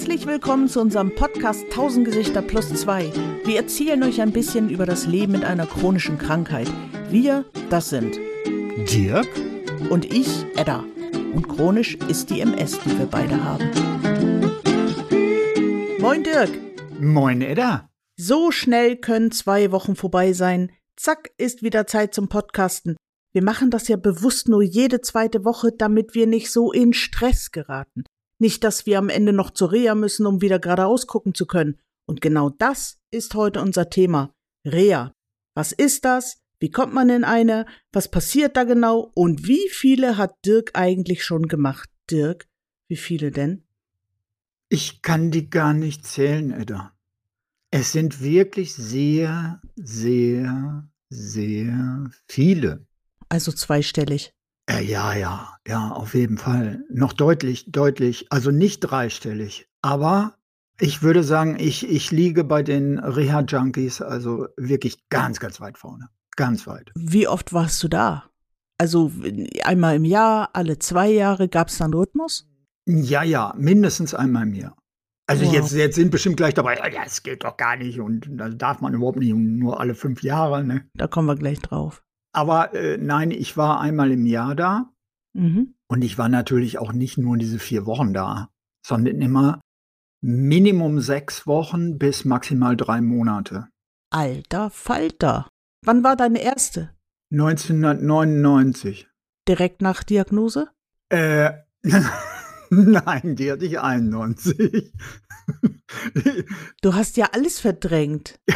Herzlich willkommen zu unserem Podcast 1000 Gesichter plus 2. Wir erzählen euch ein bisschen über das Leben mit einer chronischen Krankheit. Wir, das sind Dirk und ich, Edda. Und chronisch ist die MS, die wir beide haben. Moin Dirk. Moin Edda. So schnell können zwei Wochen vorbei sein. Zack, ist wieder Zeit zum Podcasten. Wir machen das ja bewusst nur jede zweite Woche, damit wir nicht so in Stress geraten. Nicht, dass wir am Ende noch zur Reha müssen, um wieder geradeaus gucken zu können. Und genau das ist heute unser Thema. Reha. Was ist das? Wie kommt man in eine? Was passiert da genau? Und wie viele hat Dirk eigentlich schon gemacht? Dirk, wie viele denn? Ich kann die gar nicht zählen, Edda. Es sind wirklich sehr, sehr, sehr viele. Also zweistellig. Äh, ja, ja, ja, auf jeden Fall. Noch deutlich, deutlich, also nicht dreistellig. Aber ich würde sagen, ich, ich liege bei den Reha-Junkies also wirklich ganz, ganz weit vorne. Ganz weit. Wie oft warst du da? Also einmal im Jahr, alle zwei Jahre, gab es da einen Rhythmus? Ja, ja, mindestens einmal im Jahr. Also Wow. jetzt, jetzt sind bestimmt gleich dabei, ja, das geht doch gar nicht und das darf man überhaupt nicht, nur alle fünf Jahre. Ne? Da kommen wir gleich drauf. Aber äh, nein, ich war einmal im Jahr da Mhm. und ich war natürlich auch nicht nur diese vier Wochen da, sondern immer Minimum sechs Wochen bis maximal drei Monate. Alter Falter. Wann war deine erste? 1999. Direkt nach Diagnose? Äh, nein, die hatte ich 91. Du hast ja alles verdrängt.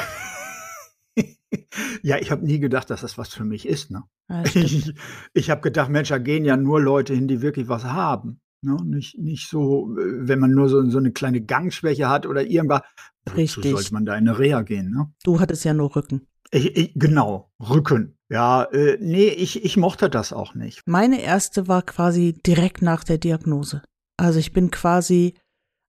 ja, ich habe nie gedacht, dass das was für mich ist. Ne? Ja. Ich, ich habe gedacht, Mensch, da gehen ja nur Leute hin, die wirklich was haben. Ne? Nicht, nicht so, äh, wenn man nur so, so eine kleine Gangschwäche hat oder irgendwas. Wozu Richtig. sollte man da in eine Reha gehen? Ne? Du hattest ja nur Rücken. Ich, ich, genau, Rücken. Ja, äh, nee, ich, ich mochte das auch nicht. Meine erste war quasi direkt nach der Diagnose. Also ich bin quasi,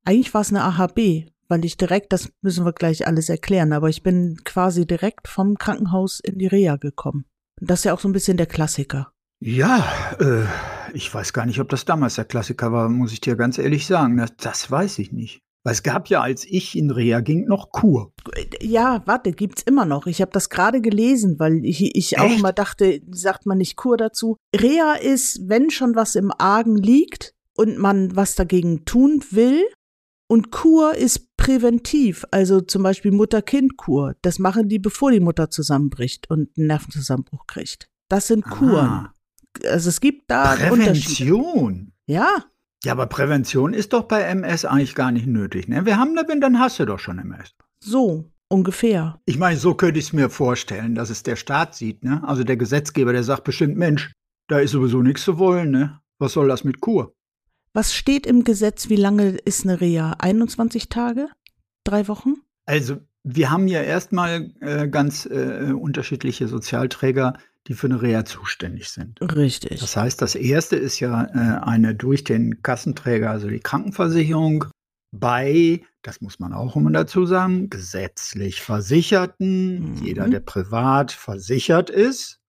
eigentlich war es eine AHB, weil ich direkt, das müssen wir gleich alles erklären, aber ich bin quasi direkt vom Krankenhaus in die Reha gekommen. Das ist ja auch so ein bisschen der Klassiker. Ja, äh, ich weiß gar nicht, ob das damals der Klassiker war, muss ich dir ganz ehrlich sagen. Das, das weiß ich nicht. Weil es gab ja, als ich in Reha ging, noch Kur. Ja, warte, gibt's immer noch. Ich habe das gerade gelesen, weil ich, ich auch immer dachte, sagt man nicht Kur dazu. Reha ist, wenn schon was im Argen liegt und man was dagegen tun will. Und Kur ist präventiv, also zum Beispiel Mutter-Kind-Kur. Das machen die, bevor die Mutter zusammenbricht und einen Nervenzusammenbruch kriegt. Das sind Kuren. Ah, Also es gibt da. Prävention. Ja, Ja, aber Prävention ist doch bei MS eigentlich gar nicht nötig. Ne? Wir haben da, wenn, dann hast du doch schon MS. so ungefähr. Ich meine, so könnte ich es mir vorstellen, dass es der Staat sieht. Ne? Also der Gesetzgeber, der sagt bestimmt, Mensch, da ist sowieso nichts zu wollen. Ne? Was soll das mit Kur? Was steht im Gesetz? Wie lange ist eine Reha? 21 Tage? Drei Wochen? Also wir haben ja erstmal äh, ganz äh, unterschiedliche Sozialträger, die für eine Reha zuständig sind. Richtig. Das heißt, das erste ist ja äh, eine durch den Kassenträger, also die Krankenversicherung, bei, das muss man auch immer dazu sagen, gesetzlich Versicherten, Mhm. jeder, der privat versichert ist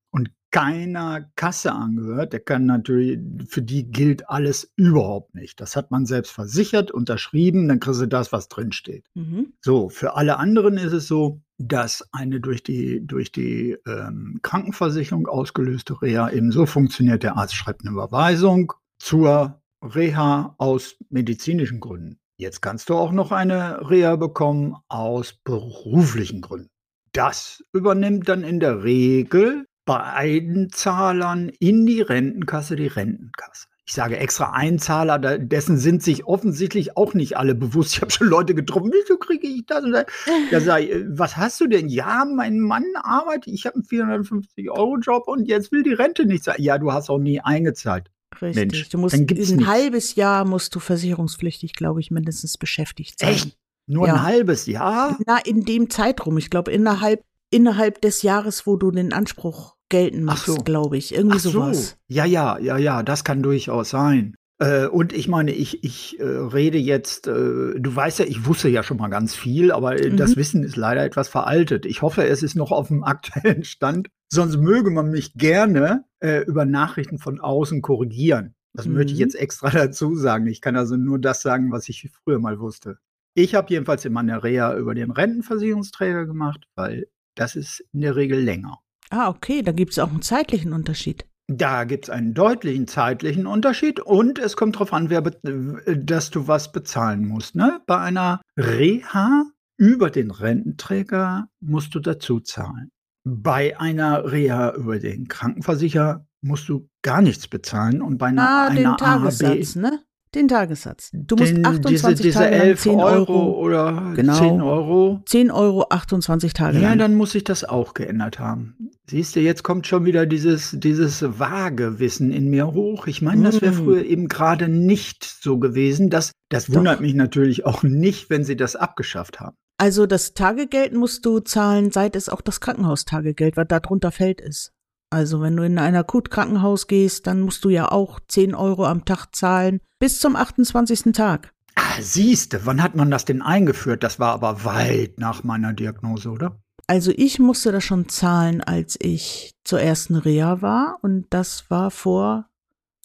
keiner Kasse angehört, der kann natürlich, für die gilt alles überhaupt nicht. Das hat man selbst versichert, unterschrieben, dann kriegst du das, was drinsteht. Mhm. So, für alle anderen ist es so, dass eine durch die, durch die ähm, Krankenversicherung ausgelöste Reha eben so funktioniert, der Arzt schreibt eine Überweisung zur Reha aus medizinischen Gründen. Jetzt kannst du auch noch eine Reha bekommen aus beruflichen Gründen. Das übernimmt dann in der Regel bei Einzahlern in die Rentenkasse die Rentenkasse. Ich sage extra Einzahler, dessen sind sich offensichtlich auch nicht alle bewusst. Ich habe schon Leute getroffen, wieso kriege ich das? Und das? Da sage ich, äh, was hast du denn? Ja, mein Mann arbeitet, ich habe einen 450-Euro-Job und jetzt will die Rente nicht sein. Ja, du hast auch nie eingezahlt. Richtig. Mensch, du musst dann gibt's ein nichts. halbes Jahr musst du versicherungspflichtig, glaube ich, mindestens beschäftigt sein. Echt? Nur Ja. ein halbes Jahr? Na, in dem Zeitraum. Ich glaube, innerhalb, innerhalb des Jahres, wo du den Anspruch gelten Ach machst, so. glaube ich. Irgendwie Ach so. sowas. Ja, ja, ja, ja, das kann durchaus sein. Äh, und ich meine, ich, ich äh, rede jetzt, äh, du weißt ja, ich wusste ja schon mal ganz viel, aber äh, Mhm. das Wissen ist leider etwas veraltet. Ich hoffe, es ist noch auf dem aktuellen Stand. Sonst möge man mich gerne äh, über Nachrichten von außen korrigieren. Das mhm. möchte ich mhm. jetzt extra dazu sagen. Ich kann also nur das sagen, was ich früher mal wusste. Ich habe jedenfalls immer eine Reha über den Rentenversicherungsträger gemacht, weil das ist in der Regel länger. Ah, okay, da gibt es auch einen zeitlichen Unterschied. Da gibt es einen deutlichen zeitlichen Unterschied und es kommt darauf an, wer dass du was bezahlen musst. Ne? Bei einer Reha über den Rententräger musst du dazu zahlen. Bei einer Reha über den Krankenversicherer musst du gar nichts bezahlen und bei einer, ah, den einer Tagessatz, AHB, ne? Den Tagessatz. Du musst den, 28 diese, diese Tage 11 10 Euro, Euro oder genau, 10 Euro. 10 Euro 28 Tage Ja, lang. dann muss ich das auch geändert haben. Siehst du, jetzt kommt schon wieder dieses, dieses vage Wissen in mir hoch. Ich meine, das wäre Mm. früher eben gerade nicht so gewesen. Das, das wundert Doch. mich natürlich auch nicht, wenn sie das abgeschafft haben. Also das Tagegeld musst du zahlen, seit es auch das Krankenhaustagegeld, was darunter fällt, ist. Also wenn du in ein Akutkrankenhaus gehst, dann musst du ja auch 10 Euro am Tag zahlen, bis zum 28. Tag. Ah, siehste, wann hat man das denn eingeführt? Das war aber weit nach meiner Diagnose, oder? Also ich musste das schon zahlen, als ich zur ersten Reha war und das war vor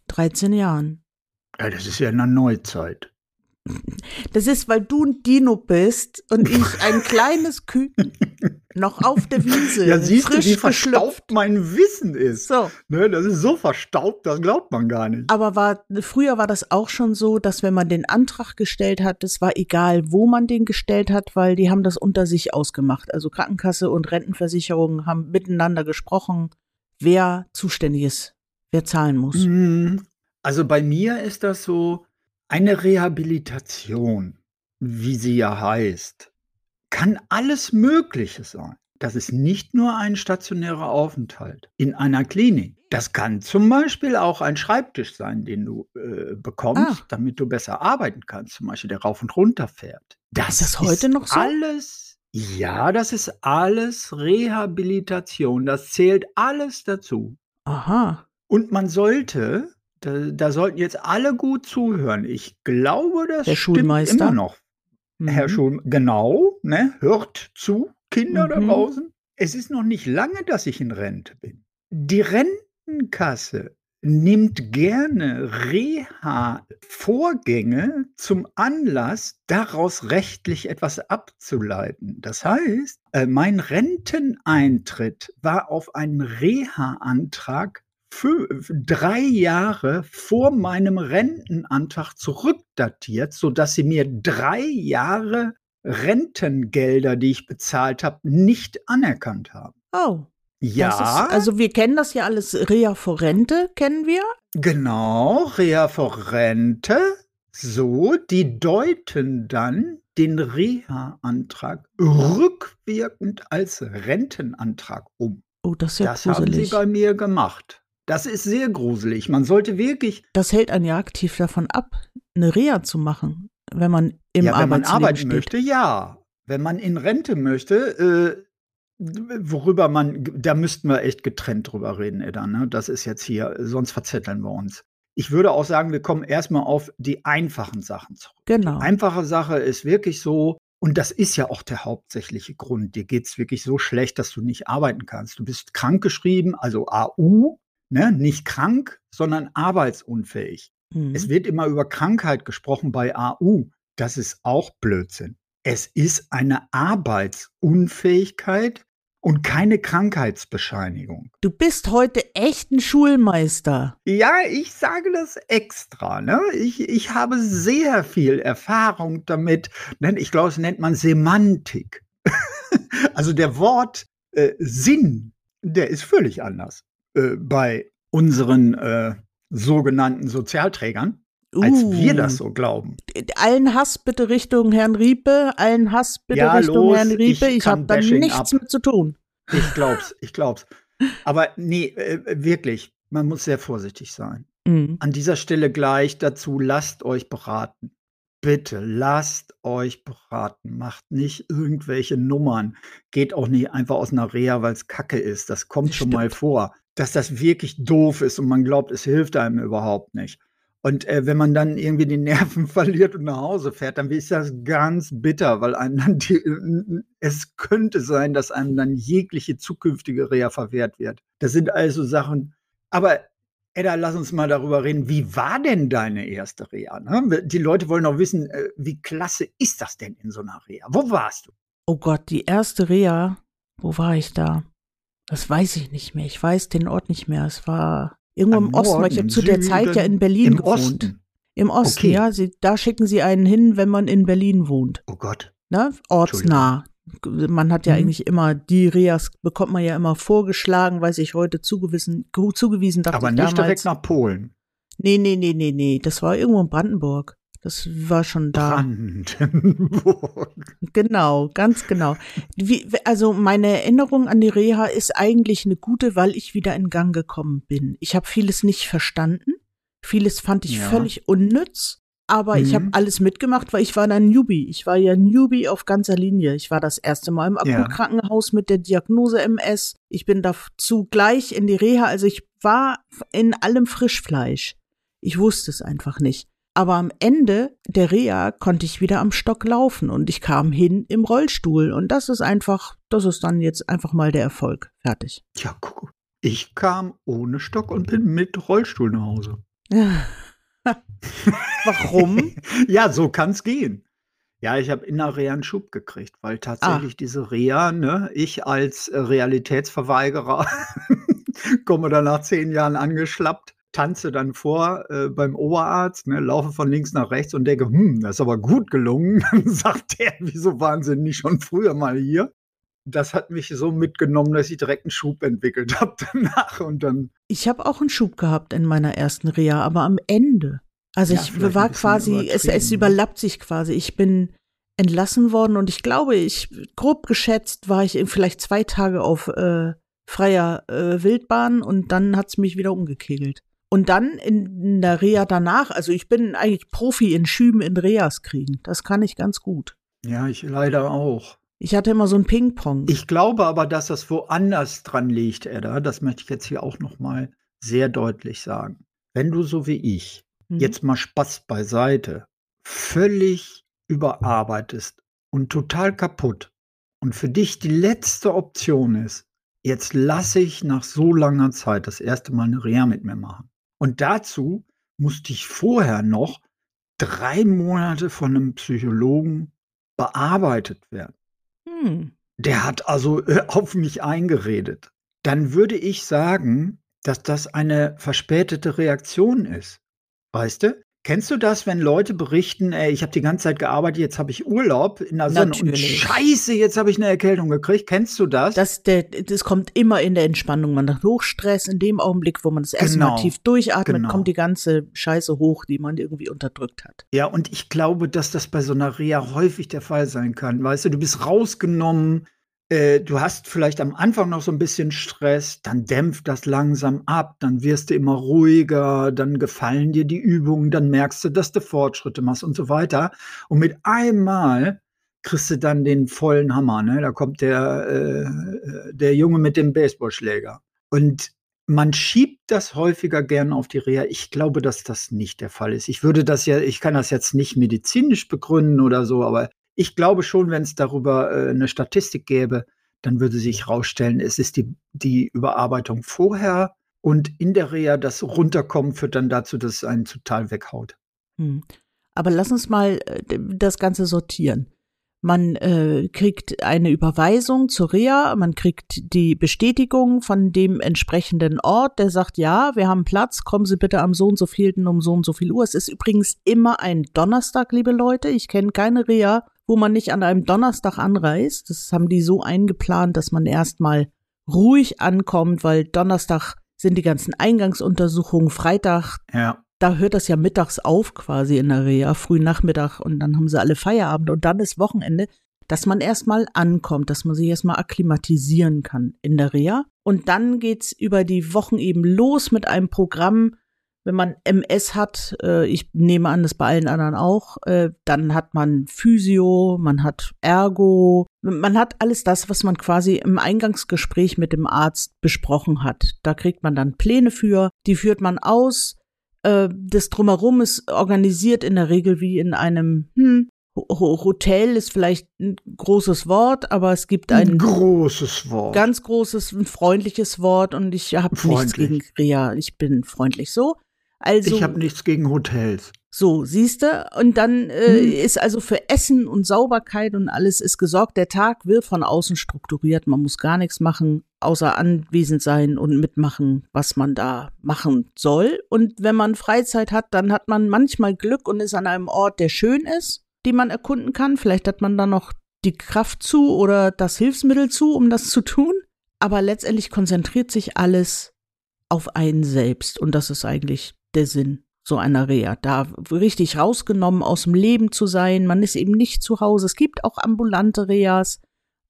13 Jahren. Ja, das ist ja in der Neuzeit. Das ist, weil du ein Dino bist und ich ein kleines Küken noch auf der Wiese, Ja, siehst du, frisch wie geschlüpft. verstaubt mein Wissen ist. So, Ne, das ist so verstaubt, das glaubt man gar nicht. aber war, früher war das auch schon so, dass wenn man den Antrag gestellt hat, es war egal, wo man den gestellt hat, weil die haben das unter sich ausgemacht. Also Krankenkasse und Rentenversicherung haben miteinander gesprochen, wer zuständig ist, wer zahlen muss. Mm, Also bei mir ist das so, eine Rehabilitation, wie sie ja heißt, kann alles Mögliche sein. Das ist nicht nur ein stationärer Aufenthalt in einer Klinik. Das kann zum Beispiel auch ein Schreibtisch sein, den du äh, bekommst, Ah. damit du besser arbeiten kannst, zum Beispiel der rauf und runter fährt. Das Ist das heute noch so? Alles, ja, das ist alles Rehabilitation. Das zählt alles dazu. Aha. Und man sollte, da, da sollten jetzt alle gut zuhören. Ich glaube, das Der stimmt Schulmeister? immer noch. Herr Mhm. Schul, genau, ne? Hört zu, Kinder da Mhm. draußen. Es ist noch nicht lange, dass ich in Rente bin. Die Rentenkasse nimmt gerne Reha-Vorgänge zum Anlass, daraus rechtlich etwas abzuleiten. Das heißt, äh, mein Renteneintritt war auf einen Reha-Antrag für drei Jahre vor meinem Rentenantrag zurückdatiert, sodass sie mir drei Jahre Rentengelder, die ich bezahlt habe, nicht anerkannt haben. Oh. Ja, ist, also wir kennen das ja alles, Reha vor Rente kennen wir. genau, Reha vor Rente. So, die deuten dann den Reha-Antrag rückwirkend als Rentenantrag um. Oh, das ist ja das haben sie gruselig. bei mir gemacht. Das ist sehr gruselig. Man sollte wirklich Das hält einen ja aktiv davon ab, eine Reha zu machen, wenn man im ja, wenn man arbeiten steht. möchte, ja. Wenn man in Rente möchte, äh, worüber man, da müssten wir echt getrennt drüber reden, Edda. Ne? Das ist jetzt hier, sonst verzetteln wir uns. Ich würde auch sagen, wir kommen erstmal auf die einfachen Sachen zurück. Genau. Einfache Sache ist wirklich so, und das ist ja auch der hauptsächliche Grund. Dir geht es wirklich so schlecht, dass du nicht arbeiten kannst. Du bist krankgeschrieben, also AU, ne? nicht krank, sondern arbeitsunfähig. Mhm. Es wird immer über Krankheit gesprochen bei AU. Das ist auch Blödsinn. Es ist eine Arbeitsunfähigkeit und keine Krankheitsbescheinigung. Du bist heute echt ein Schulmeister. Ja, ich sage das extra. Ne? Ich, ich habe sehr viel Erfahrung damit. Ich glaube, es nennt man Semantik. also der Wort äh, Sinn, der ist völlig anders äh, bei unseren äh, sogenannten Sozialträgern, als wir das Uh. so glauben. Allen Hass bitte Richtung Herrn Riepe, allen Hass bitte Ja, Richtung los, Herrn Riepe. ich Ich, habe da nichts ab. mit zu tun. Ich glaub's, ich glaub's. Aber nee, äh, wirklich, man muss sehr vorsichtig sein. Mhm. An dieser Stelle gleich dazu, lasst euch beraten. Bitte lasst euch beraten. Macht nicht irgendwelche Nummern. Geht auch nicht einfach aus einer Reha, weil es Kacke ist. Das kommt Das schon mal stimmt. vor, dass das wirklich doof ist und man glaubt, es hilft einem überhaupt nicht. Und äh, wenn man dann irgendwie die Nerven verliert und nach Hause fährt, dann ist das ganz bitter, weil einem dann die, es könnte sein, dass einem dann jegliche zukünftige Reha verwehrt wird. Das sind also Sachen, aber Edda, lass uns mal darüber reden. Wie war denn deine erste Reha? Ne? Die Leute wollen auch wissen, äh, wie klasse ist das denn in so einer Reha? Wo warst du? Oh Gott, die erste Reha, wo war ich da? Das weiß ich nicht mehr. Ich weiß den Ort nicht mehr. Es war irgendwo im, im Osten, weil ich habe zu der Zeit ja in Berlin Im gewohnt. Osten. Im Osten, Okay. ja. Sie, da schicken sie einen hin, wenn man in Berlin wohnt. Oh Gott. Ne? Ortsnah. Man hat ja Mhm. eigentlich immer, die Reas bekommt man ja immer vorgeschlagen, weiß ich heute zugewiesen, zugewiesen, dachte Aber ich nicht damals. direkt nach Polen. Nee, nee, nee, nee, nee. Das war irgendwo in Brandenburg. Das war schon da. Brandenburg. Genau, ganz genau. Wie, also meine Erinnerung an die Reha ist eigentlich eine gute, weil ich wieder in Gang gekommen bin. Ich habe vieles nicht verstanden. Vieles fand ich Ja. völlig unnütz. Aber ich habe Mhm. alles mitgemacht, weil ich war dann Newbie. Ich war ja Newbie auf ganzer Linie. Ich war das erste Mal im Ja. Akutkrankenhaus mit der Diagnose MS. Ich bin dazu gleich in die Reha. Also ich war in allem Frischfleisch. Ich wusste es einfach nicht. Aber am Ende der Reha konnte ich wieder am Stock laufen und ich kam hin im Rollstuhl. Und das ist einfach, das ist dann jetzt einfach mal der Erfolg. Fertig. Ja, guck. Ich kam ohne Stock und bin mit Rollstuhl nach Hause. Warum? Ja, so kann's gehen. Ja, ich habe in der Reha einen Schub gekriegt, weil tatsächlich diese Reha, ne, ich als äh, Realitätsverweigerer komme dann nach zehn Jahren angeschlappt, tanze dann vor äh, beim Oberarzt, ne, laufe von links nach rechts und denke, hm, das ist aber gut gelungen. Dann sagt der, wieso waren sie nicht schon früher mal hier? Das hat mich so mitgenommen, dass ich direkt einen Schub entwickelt habe danach und dann Ich habe auch einen Schub gehabt in meiner ersten Reha, aber am Ende. Also Ja, ich war quasi, es, es übertrieben. überlappt sich quasi. Ich bin entlassen worden und ich glaube, ich grob geschätzt war ich in vielleicht zwei Tage auf äh, freier äh, Wildbahn und dann hat's mich wieder umgekegelt. Und dann in, der Reha danach, also ich bin eigentlich Profi in Schüben in Reas kriegen. Das kann ich ganz gut. ja, ich leider auch. Ich hatte immer so ein Ping-Pong. Ich glaube aber, dass das woanders dran liegt, Edda. Das möchte ich jetzt hier auch noch mal sehr deutlich sagen. Wenn du so wie ich Mhm. jetzt mal Spaß beiseite, völlig überarbeitest und total kaputt und für dich die letzte Option ist, jetzt lasse ich nach so langer Zeit das erste Mal eine Reha mit mir machen. Und dazu musste ich vorher noch drei Monate von einem Psychologen bearbeitet werden Hm. der hat also äh, auf mich eingeredet, dann würde ich sagen, dass das eine verspätete Reaktion ist. Weißt du? Kennst du das, wenn Leute berichten, ey, ich habe die ganze Zeit gearbeitet, jetzt habe ich Urlaub in der Sonne und Natürlich. scheiße, jetzt habe ich eine Erkältung gekriegt. Kennst du das? Das, der, das kommt immer in der Entspannung. Man hat Hochstress in dem Augenblick, wo man das erste Genau. Mal tief durchatmet, Genau. kommt die ganze Scheiße hoch, die man irgendwie unterdrückt hat. Ja, und ich glaube, dass das bei so einer Reha häufig der Fall sein kann. Weißt du, du bist rausgenommen, äh, du hast vielleicht am Anfang noch so ein bisschen Stress, dann dämpft das langsam ab, dann wirst du immer ruhiger, dann gefallen dir die Übungen, dann merkst du, dass du Fortschritte machst und so weiter. Und mit einmal kriegst du dann den vollen Hammer, ne? Da kommt der, äh, der Junge mit dem Baseballschläger. Und man schiebt das häufiger gern auf die Reha. Ich glaube, dass das nicht der Fall ist. Ich würde das ja, ich kann das jetzt nicht medizinisch begründen oder so, aber ich glaube schon, wenn es darüber äh, eine Statistik gäbe, dann würde sich herausstellen, es ist die, die Überarbeitung vorher und in der Reha das Runterkommen führt dann dazu, dass es einen total weghaut. Hm. Aber lass uns mal äh, das Ganze sortieren. Man äh, kriegt eine Überweisung zur Reha, man kriegt die Bestätigung von dem entsprechenden Ort, der sagt, ja, wir haben Platz, kommen Sie bitte am so und so vielten um so und so viel Uhr. Es ist übrigens immer ein Donnerstag, liebe Leute. Ich kenne keine Reha, wo man nicht an einem Donnerstag anreist. Das haben die so eingeplant, dass man erstmal ruhig ankommt, weil Donnerstag sind die ganzen Eingangsuntersuchungen, Freitag Ja. da hört das ja mittags auf quasi in der Reha, früh Nachmittag und dann haben sie alle Feierabend und dann ist Wochenende, dass man erstmal ankommt, dass man sich erstmal akklimatisieren kann in der Reha. Und dann geht's über die Wochen eben los mit einem Programm, wenn man MS hat, äh, ich nehme an, das bei allen anderen auch, äh, dann hat man Physio, man hat Ergo, man hat alles das, was man quasi im Eingangsgespräch mit dem Arzt besprochen hat. Da kriegt man dann Pläne für, die führt man aus, äh, das drumherum ist organisiert in der Regel wie in einem hm, Hotel ist vielleicht ein großes Wort, aber es gibt ein, ein großes Wort. Ganz großes, ein freundliches Wort und ich habe nichts gegen Rea. Ich bin freundlich so. Also, ich habe nichts gegen Hotels. So, siehste, und dann äh, hm. ist also für Essen und Sauberkeit und alles ist gesorgt. Der Tag wird von außen strukturiert. Man muss gar nichts machen, außer anwesend sein und mitmachen, was man da machen soll. Und wenn man Freizeit hat, dann hat man manchmal Glück und ist an einem Ort, der schön ist, die man erkunden kann. Vielleicht hat man da noch die Kraft zu oder das Hilfsmittel zu, um das zu tun. Aber letztendlich konzentriert sich alles auf einen selbst. Und das ist eigentlich der Sinn so einer Reha, da richtig rausgenommen aus dem Leben zu sein. Man ist eben nicht zu Hause. Es gibt auch ambulante Reas,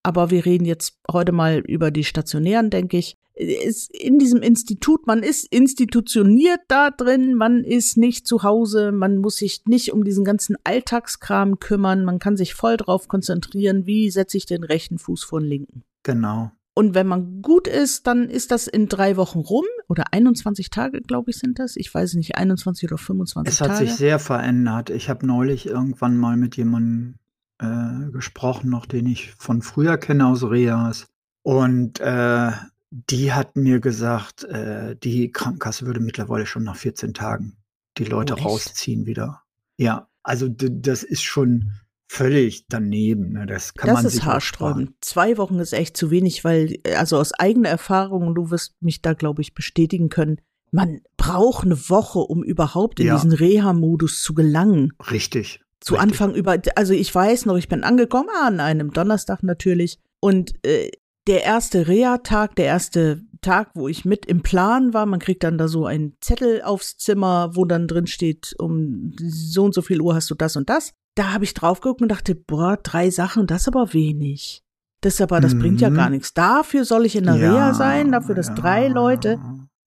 aber wir reden jetzt heute mal über die stationären, denke ich. Ist in diesem Institut, man ist institutioniert da drin, man ist nicht zu Hause, man muss sich nicht um diesen ganzen Alltagskram kümmern, man kann sich voll drauf konzentrieren, wie setze ich den rechten Fuß vor den linken. Genau. Und wenn man gut ist, dann ist das in drei Wochen rum oder 21 Tage, glaube ich, sind das. Ich weiß nicht, 21 oder 25 Tage. Es hat sich sehr verändert. Ich habe neulich irgendwann mal mit jemandem äh, gesprochen, noch den ich von früher kenne aus Reas. Und äh, die hat mir gesagt, äh, die Krankenkasse würde mittlerweile schon nach 14 Tagen die Leute oh, rausziehen wieder. Ja, also das ist schon völlig daneben. Ne? Das kann das man ist sich haarsträubend. Zwei Wochen ist echt zu wenig, weil, also aus eigener Erfahrung, du wirst mich da, glaube ich, bestätigen können, man braucht eine Woche, um überhaupt in ja. diesen Reha-Modus zu gelangen. Richtig. Zu richtig. Anfang über, also ich weiß noch, ich bin angekommen an einem Donnerstag natürlich und äh, der erste Reha-Tag, der erste Tag, wo ich mit im Plan war, man kriegt dann da so einen Zettel aufs Zimmer, wo dann drin steht, um so und so viel Uhr hast du das und das da habe ich drauf geguckt und dachte, boah, drei Sachen, das ist aber wenig. Das aber, das mhm. bringt ja gar mhm. nichts. Dafür soll ich in der ja, Reha sein, dafür, dass ja. drei Leute.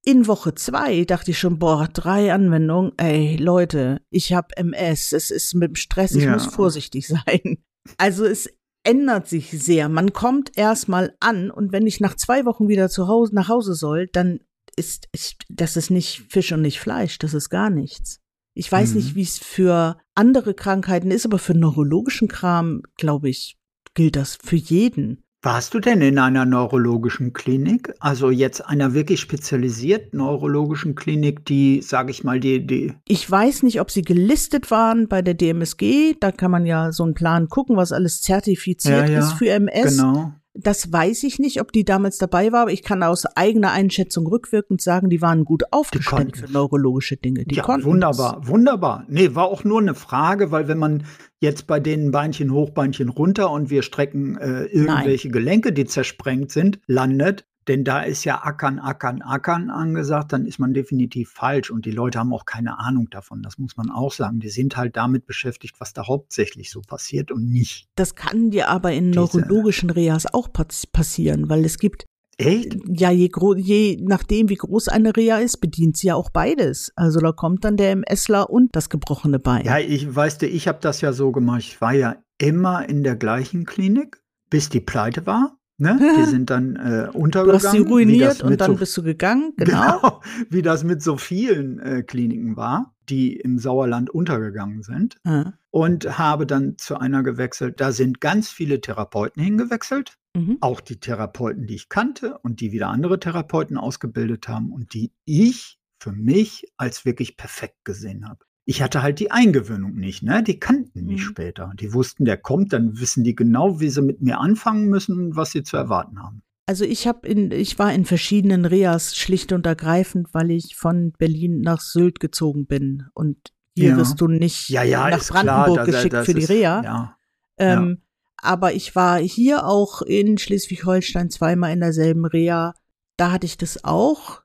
In Woche zwei dachte ich schon, boah, drei Anwendungen, ey, Leute, ich habe MS, es ist mit dem Stress, ich ja. muss vorsichtig sein. Also es ändert sich sehr. Man kommt erstmal an und wenn ich nach zwei Wochen wieder zu Hause, nach Hause soll, dann ist, ich, das ist nicht Fisch und nicht Fleisch, das ist gar nichts. Ich weiß mhm. nicht, wie es für andere Krankheiten ist, aber für neurologischen Kram, glaube ich, gilt das für jeden. Warst du denn in einer neurologischen Klinik? Also jetzt einer wirklich spezialisierten neurologischen Klinik, die, sage ich mal, die, die. Ich weiß nicht, ob sie gelistet waren bei der DMSG. Da kann man ja so einen Plan gucken, was alles zertifiziert ja, ja, ist für MS. Genau. Das weiß ich nicht, ob die damals dabei war, aber ich kann aus eigener Einschätzung rückwirkend sagen, die waren gut aufgestellt für neurologische Dinge. Die ja, wunderbar, es. wunderbar. Nee, war auch nur eine Frage, weil wenn man jetzt bei denen Beinchen hoch, Beinchen runter und wir strecken äh, irgendwelche Nein. Gelenke, die zersprengt sind, landet, denn da ist ja Ackern, Ackern, Ackern angesagt, dann ist man definitiv falsch. Und die Leute haben auch keine Ahnung davon. Das muss man auch sagen. Die sind halt damit beschäftigt, was da hauptsächlich so passiert und nicht. Das kann dir aber in neurologischen Reas auch passieren, weil es gibt Echt? Ja, je, je nachdem, wie groß eine Reha ist, bedient sie ja auch beides. Also da kommt dann der MSler und das gebrochene Bein. Ja, ich weißt du, ich habe das ja so gemacht. Ich war ja immer in der gleichen Klinik, bis die pleite war. Ne? Die sind dann äh, untergegangen. Du hast sie ruiniert und dann so, bist du gegangen, genau. genau. Wie das mit so vielen äh, Kliniken war, die im Sauerland untergegangen sind. Mhm. Und habe dann zu einer gewechselt. Da sind ganz viele Therapeuten hingewechselt. Mhm. Auch die Therapeuten, die ich kannte und die wieder andere Therapeuten ausgebildet haben und die ich für mich als wirklich perfekt gesehen habe ich hatte halt die Eingewöhnung nicht, ne? Die kannten mich mhm. später. Die wussten, der kommt, dann wissen die genau, wie sie mit mir anfangen müssen und was sie zu erwarten haben. Also ich habe in, ich war in verschiedenen Reas schlicht und ergreifend, weil ich von Berlin nach Sylt gezogen bin. Und hier ja. wirst du nicht ja, ja, nach Brandenburg klar, geschickt das, für die Reha. Ja, ähm, aber ich war hier auch in Schleswig-Holstein zweimal in derselben Reha. Da hatte ich das auch.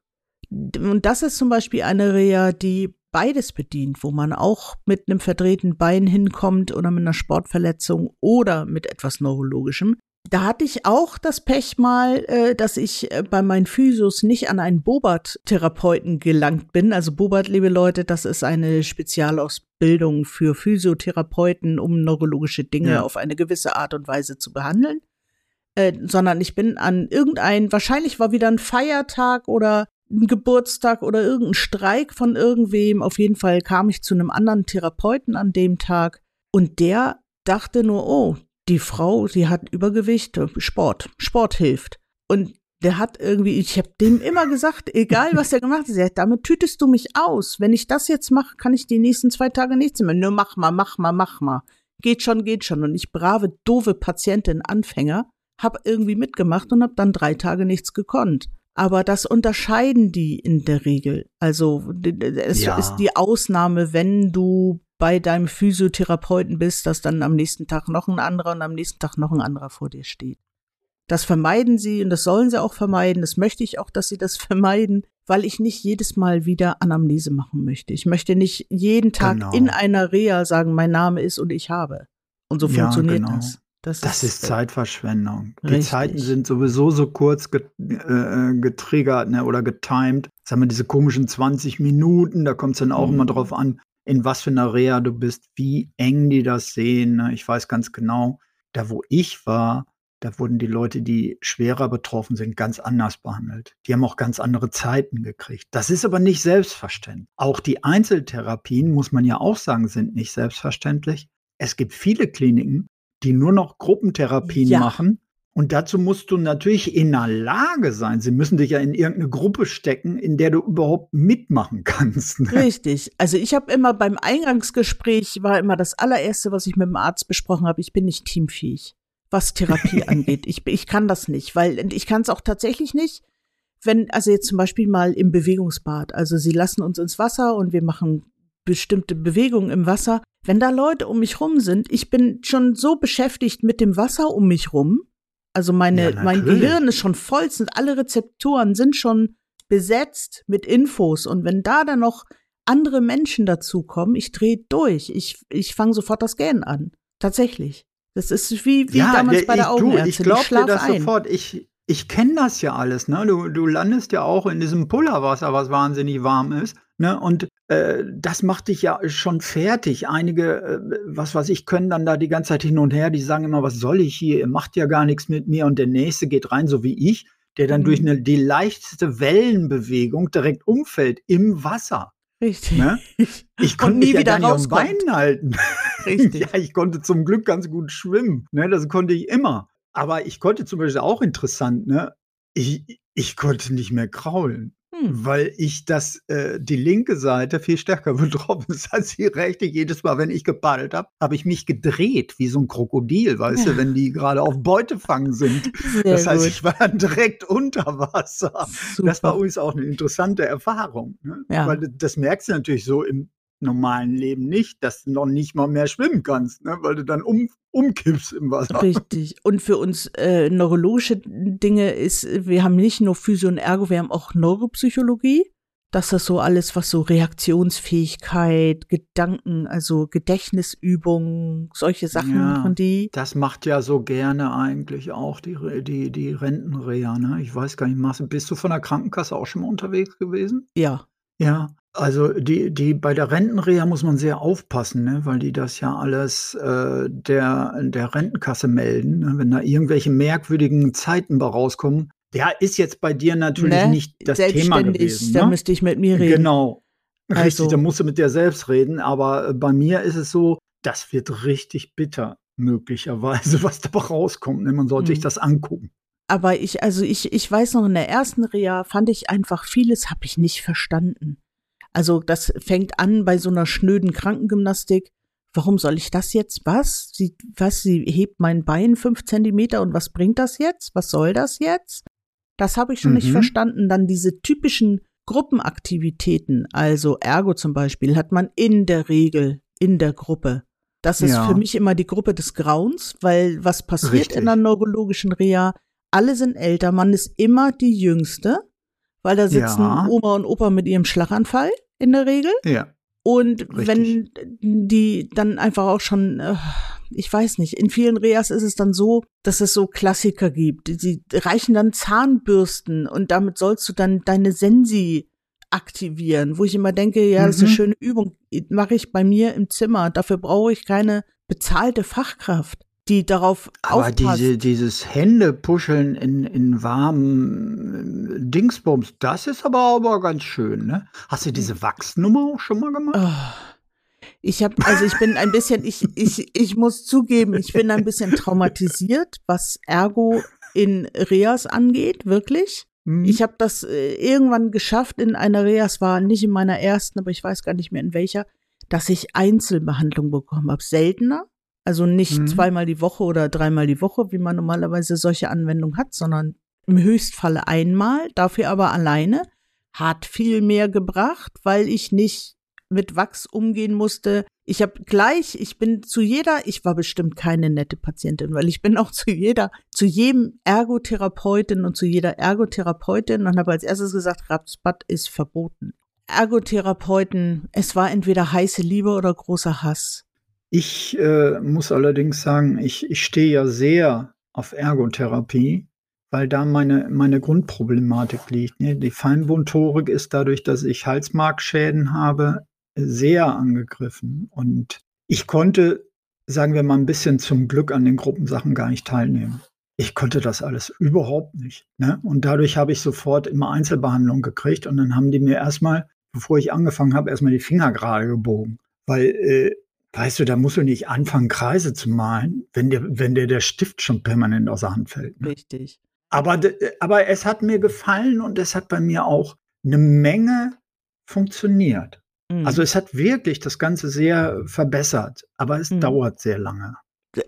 Und das ist zum Beispiel eine Reha, die beides bedient, wo man auch mit einem verdrehten Bein hinkommt oder mit einer Sportverletzung oder mit etwas Neurologischem. Da hatte ich auch das Pech mal, äh, dass ich äh, bei meinen Physios nicht an einen Bobart-Therapeuten gelangt bin. Also Bobart, liebe Leute, das ist eine Spezialausbildung für Physiotherapeuten, um neurologische Dinge ja. auf eine gewisse Art und Weise zu behandeln. Äh, sondern ich bin an irgendein, wahrscheinlich war wieder ein Feiertag oder ein Geburtstag oder irgendein Streik von irgendwem. Auf jeden Fall kam ich zu einem anderen Therapeuten an dem Tag und der dachte nur, oh, die Frau, die hat Übergewicht, Sport, Sport hilft. Und der hat irgendwie, ich habe dem immer gesagt, egal was er gemacht hat, damit tütest du mich aus. Wenn ich das jetzt mache, kann ich die nächsten zwei Tage nichts mehr. Nur mach mal, mach mal, mach mal. Geht schon, geht schon. Und ich brave, doofe Patientin, Anfänger, hab irgendwie mitgemacht und hab dann drei Tage nichts gekonnt. Aber das unterscheiden die in der Regel. Also es ja. ist die Ausnahme, wenn du bei deinem Physiotherapeuten bist, dass dann am nächsten Tag noch ein anderer und am nächsten Tag noch ein anderer vor dir steht. Das vermeiden sie und das sollen sie auch vermeiden. Das möchte ich auch, dass sie das vermeiden, weil ich nicht jedes Mal wieder Anamnese machen möchte. Ich möchte nicht jeden Tag genau. in einer Reha sagen, mein Name ist und ich habe. Und so ja, funktioniert genau. das. Das, das ist, ist, Zeitverschwendung. Richtig. Die Zeiten sind sowieso so kurz get, äh, getriggert ne, oder getimed. Sagen wir diese komischen 20 Minuten, da kommt es dann auch mhm. immer drauf an, in was für einer Reha du bist, wie eng die das sehen. Ne? Ich weiß ganz genau, da wo ich war, da wurden die Leute, die schwerer betroffen sind, ganz anders behandelt. Die haben auch ganz andere Zeiten gekriegt. Das ist aber nicht selbstverständlich. Auch die Einzeltherapien, muss man ja auch sagen, sind nicht selbstverständlich. Es gibt viele Kliniken, die nur noch Gruppentherapien ja. machen. Und dazu musst du natürlich in der Lage sein. Sie müssen dich ja in irgendeine Gruppe stecken, in der du überhaupt mitmachen kannst. Ne? Richtig. Also ich habe immer beim Eingangsgespräch war immer das allererste, was ich mit dem Arzt besprochen habe. Ich bin nicht teamfähig was Therapie angeht. Ich, ich kann das nicht, weil ich kann es auch tatsächlich nicht, wenn, also jetzt zum Beispiel mal im Bewegungsbad, also sie lassen uns ins Wasser und wir machen bestimmte Bewegungen im Wasser. Wenn da Leute um mich rum sind, ich bin schon so beschäftigt mit dem Wasser um mich rum, also meine, ja, mein Gehirn ist schon voll, sind alle Rezeptoren sind schon besetzt mit Infos und wenn da dann noch andere Menschen dazukommen, ich drehe durch, ich, ich fange sofort das Gähnen an. Tatsächlich. Das ist wie, wie ja, damals bei der Augenärztin. Du, ich glaube dir das ein. sofort. Ich, ich kenne das ja alles. Ne? Du, du landest ja auch in diesem Pullerwasser, was wahnsinnig warm ist. Ne? Und äh, das macht dich ja schon fertig. Einige, äh, was weiß ich, können dann da die ganze Zeit hin und her. Die sagen immer, was soll ich hier? Ihr macht ja gar nichts mit mir. Und der Nächste geht rein, so wie ich, der dann mhm. durch eine, die leichteste Wellenbewegung direkt umfällt im Wasser. Richtig. Ne? Ich konnte nie wieder ja am Beinen halten. Richtig. ja, ich konnte zum Glück ganz gut schwimmen. Ne? Das konnte ich immer. Aber ich konnte zum Beispiel auch interessant, ne? Ich, ich konnte nicht mehr kraulen. Hm. Weil ich das, äh, die linke Seite viel stärker betroffen ist als die rechte. Jedes Mal, wenn ich gepaddelt habe, habe ich mich gedreht wie so ein Krokodil, weißt ja. du, wenn die gerade auf Beutefang sind. Sehr das heißt, gut. ich war direkt unter Wasser. Super. Das war übrigens auch eine interessante Erfahrung. Ne? Ja. Weil das merkst du natürlich so im normalen Leben nicht, dass du noch nicht mal mehr schwimmen kannst, ne? weil du dann um, umkippst im Wasser. Richtig. Und für uns äh, neurologische Dinge ist, wir haben nicht nur Physio und Ergo, wir haben auch Neuropsychologie. Das ist so alles, was so Reaktionsfähigkeit, Gedanken, also Gedächtnisübungen, solche Sachen ja, machen die. Das macht ja so gerne eigentlich auch die, die, die Rentenreha, ne? Ich weiß gar nicht, bist du von der Krankenkasse auch schon mal unterwegs gewesen? Ja. Ja, also die, die bei der Rentenreha muss man sehr aufpassen, ne? weil die das ja alles äh, der, der Rentenkasse melden. Ne? Wenn da irgendwelche merkwürdigen Zeiten rauskommen. Der ist jetzt bei dir natürlich ne? nicht das Thema gewesen. Da ne? müsste ich mit mir reden. Genau. Richtig, also. da musst du mit dir selbst reden. Aber äh, bei mir ist es so, das wird richtig bitter, möglicherweise, was da rauskommt. Ne? Man sollte mhm. sich das angucken. Aber ich, also ich, ich weiß noch, in der ersten Reha fand ich einfach vieles, habe ich nicht verstanden. Also das fängt an bei so einer schnöden Krankengymnastik. Warum soll ich das jetzt? Was? Sie, was? Sie hebt mein Bein fünf Zentimeter und was bringt das jetzt? Was soll das jetzt? Das habe ich schon mhm. nicht verstanden. Dann diese typischen Gruppenaktivitäten, also Ergo zum Beispiel, hat man in der Regel in der Gruppe. Das ist ja. für mich immer die Gruppe des Grauens, weil was passiert Richtig. in der neurologischen Reha? Alle sind älter, man ist immer die Jüngste weil da sitzen ja. Oma und Opa mit ihrem Schlaganfall in der Regel. Ja. Und Richtig. wenn die dann einfach auch schon, äh, ich weiß nicht, in vielen Reas ist es dann so, dass es so Klassiker gibt. Sie reichen dann Zahnbürsten und damit sollst du dann deine Sensi aktivieren, wo ich immer denke, ja, das ist eine mhm. schöne Übung, mache ich bei mir im Zimmer. Dafür brauche ich keine bezahlte Fachkraft die darauf Aber aufpasst. Diese, dieses Händepuscheln in, in warmen Dingsbums, das ist aber, aber ganz schön, ne? Hast du diese Wachsnummer auch schon mal gemacht? Oh. Ich habe, also ich bin ein bisschen, ich, ich, ich muss zugeben, ich bin ein bisschen traumatisiert, was Ergo in Reas angeht, wirklich. Hm? Ich habe das äh, irgendwann geschafft in einer Reas, war nicht in meiner ersten, aber ich weiß gar nicht mehr in welcher, dass ich Einzelbehandlung bekommen habe. Seltener, also nicht Mhm. zweimal die Woche oder dreimal die Woche, wie man normalerweise solche Anwendungen hat, sondern im Höchstfalle einmal, dafür aber alleine. Hat viel mehr gebracht, weil ich nicht mit Wachs umgehen musste. Ich habe gleich, ich bin zu jeder, ich war bestimmt keine nette Patientin, weil ich bin auch zu jeder, zu jedem Ergotherapeutin und zu jeder Ergotherapeutin und habe als erstes gesagt, Rapsbad ist verboten. Ergotherapeuten, es war entweder heiße Liebe oder großer Hass. Ich äh, muss allerdings sagen, ich, ich stehe ja sehr auf Ergotherapie, weil da meine, meine Grundproblematik liegt. Ne? Die Feinwundtorik ist dadurch, dass ich Halsmarkschäden habe, sehr angegriffen. Und ich konnte, sagen wir mal, ein bisschen zum Glück an den Gruppensachen gar nicht teilnehmen. Ich konnte das alles überhaupt nicht. Ne? Und dadurch habe ich sofort immer Einzelbehandlung gekriegt und dann haben die mir erstmal, bevor ich angefangen habe, erstmal die Finger gerade gebogen. Weil äh, Weißt du, da musst du nicht anfangen, Kreise zu malen, wenn dir, wenn dir der Stift schon permanent aus der Hand fällt. Ne? Richtig. Aber, d- aber es hat mir gefallen und es hat bei mir auch eine Menge funktioniert. Mhm. Also es hat wirklich das Ganze sehr verbessert, aber es Mhm. dauert sehr lange.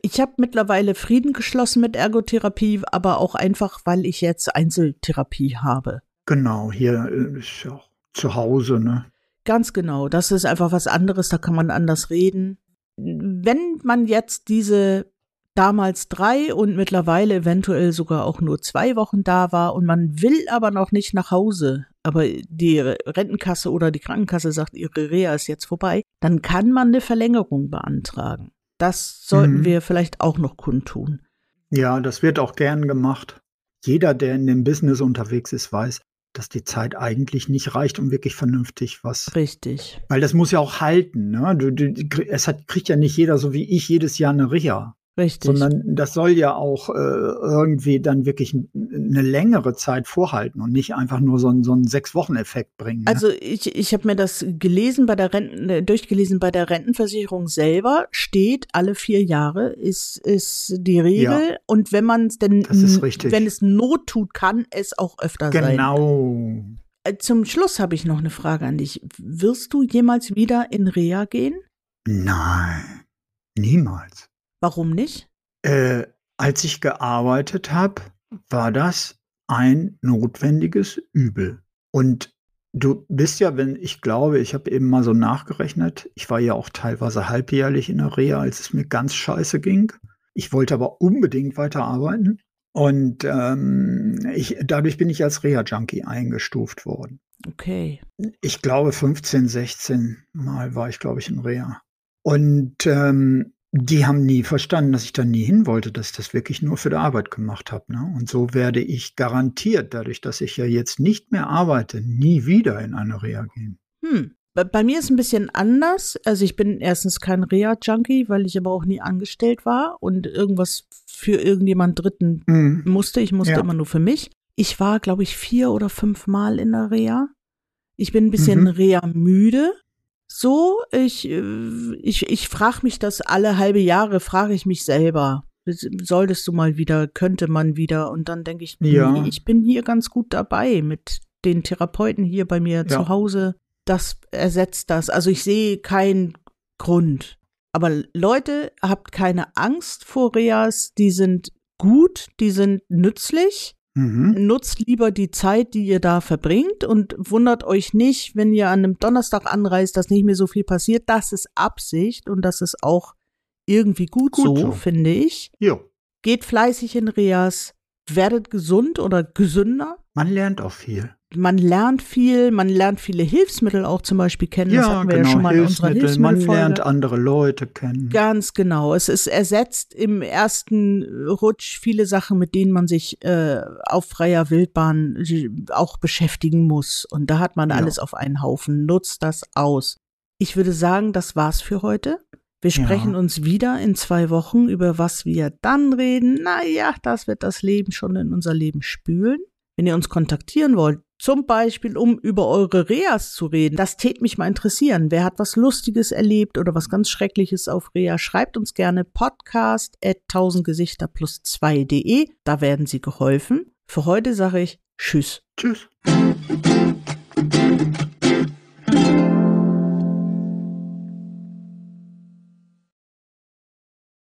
ich habe mittlerweile Frieden geschlossen mit Ergotherapie, aber auch einfach, weil ich jetzt Einzeltherapie habe. Genau, hier äh, ist ja auch zu Hause, ne? Ganz genau. Das ist einfach was anderes, da kann man anders reden. Wenn man jetzt diese damals drei und mittlerweile eventuell sogar auch nur zwei Wochen da war und man will aber noch nicht nach Hause, aber die Rentenkasse oder die Krankenkasse sagt, ihre Reha ist jetzt vorbei, dann kann man eine Verlängerung beantragen. Das sollten Mhm. wir vielleicht auch noch kundtun. Ja, das wird auch gern gemacht. Jeder, der in dem Business unterwegs ist, weiß, dass die Zeit eigentlich nicht reicht, um wirklich vernünftig was Richtig. Weil das muss ja auch halten. Ne? Du, du, es hat, kriegt ja nicht jeder so wie ich jedes Jahr eine Reha, Richtig. sondern das soll ja auch äh, irgendwie dann wirklich eine längere Zeit vorhalten und nicht einfach nur so, einen- so einen Sechs-Wochen-Effekt bringen. Ne? Also ich, ich habe mir das gelesen bei der Renten, äh, durchgelesen bei der Rentenversicherung selber steht alle vier Jahre ist ist die Regel und wenn man es denn wenn es Not tut, kann es auch öfter sein. genau. Äh, Zum Schluss habe ich noch eine Frage an dich. Wirst du jemals wieder in Reha gehen? Nein, niemals. Warum nicht? Äh, als ich gearbeitet habe, war das ein notwendiges Übel. Und du bist ja, wenn ich glaube, ich habe eben mal so nachgerechnet, ich war ja auch teilweise halbjährlich in der Reha, als es mir ganz scheiße ging. Ich wollte aber unbedingt weiterarbeiten. Und ähm, ich, dadurch bin ich als Reha-Junkie eingestuft worden. Okay. Ich glaube, 15, 16 Mal war ich, glaube ich, in Reha. Und ähm, die haben nie verstanden, dass ich da nie hin wollte, dass ich das wirklich nur für die Arbeit gemacht habe. Ne? Und so werde ich garantiert, dadurch, dass ich ja jetzt nicht mehr arbeite, nie wieder in eine Reha gehen. Hm. Bei, bei mir ist ein bisschen anders. Also ich bin erstens kein Reha-Junkie, weil ich aber auch nie angestellt war und irgendwas für irgendjemand Dritten Mhm. musste. Ich musste Ja. immer nur für mich. Ich war, glaube ich, vier oder fünf Mal in der Reha. Ich bin ein bisschen Mhm. Reha müde. So, ich, äh, ich, ich frage mich das alle halbe Jahre, frage ich mich selber. Solltest du mal wieder, könnte man wieder. Und dann denke ich, Ja. nee, ich bin hier ganz gut dabei mit den Therapeuten hier bei mir Ja. zu Hause. Das ersetzt das. Also ich sehe keinen Grund. Aber Leute, habt keine Angst vor Reas. Die sind gut, die sind nützlich. Mhm. Nutzt lieber die Zeit, die ihr da verbringt und wundert euch nicht, wenn ihr an einem Donnerstag anreist, dass nicht mehr so viel passiert. Das ist Absicht und das ist auch irgendwie gut, Gut so, so. finde ich. Jo, Geht fleißig in Reas, werdet gesund oder gesünder. man lernt auch viel. Man lernt viel, man lernt viele Hilfsmittel auch zum Beispiel kennen. das hatten wir ja schon mal in unserer genau, Man lernt andere Leute kennen. Ganz genau. Es ist ersetzt im ersten Rutsch viele Sachen, mit denen man sich äh, auf freier Wildbahn äh, auch beschäftigen muss. Und da hat man Ja. alles auf einen Haufen. Nutzt das aus. Ich würde sagen, das war's für heute. Wir Ja. sprechen uns wieder in zwei Wochen, über was wir dann reden. Naja, das wird das Leben schon in unser Leben spülen. Wenn ihr uns kontaktieren wollt, Zum Beispiel, um über eure Reas zu reden. Das tät mich mal interessieren. Wer hat was Lustiges erlebt oder was ganz Schreckliches auf Rea? Schreibt uns gerne podcast at tausendgesichter plus 2.de. Da werden sie geholfen. Für heute sage ich Tschüss. Tschüss.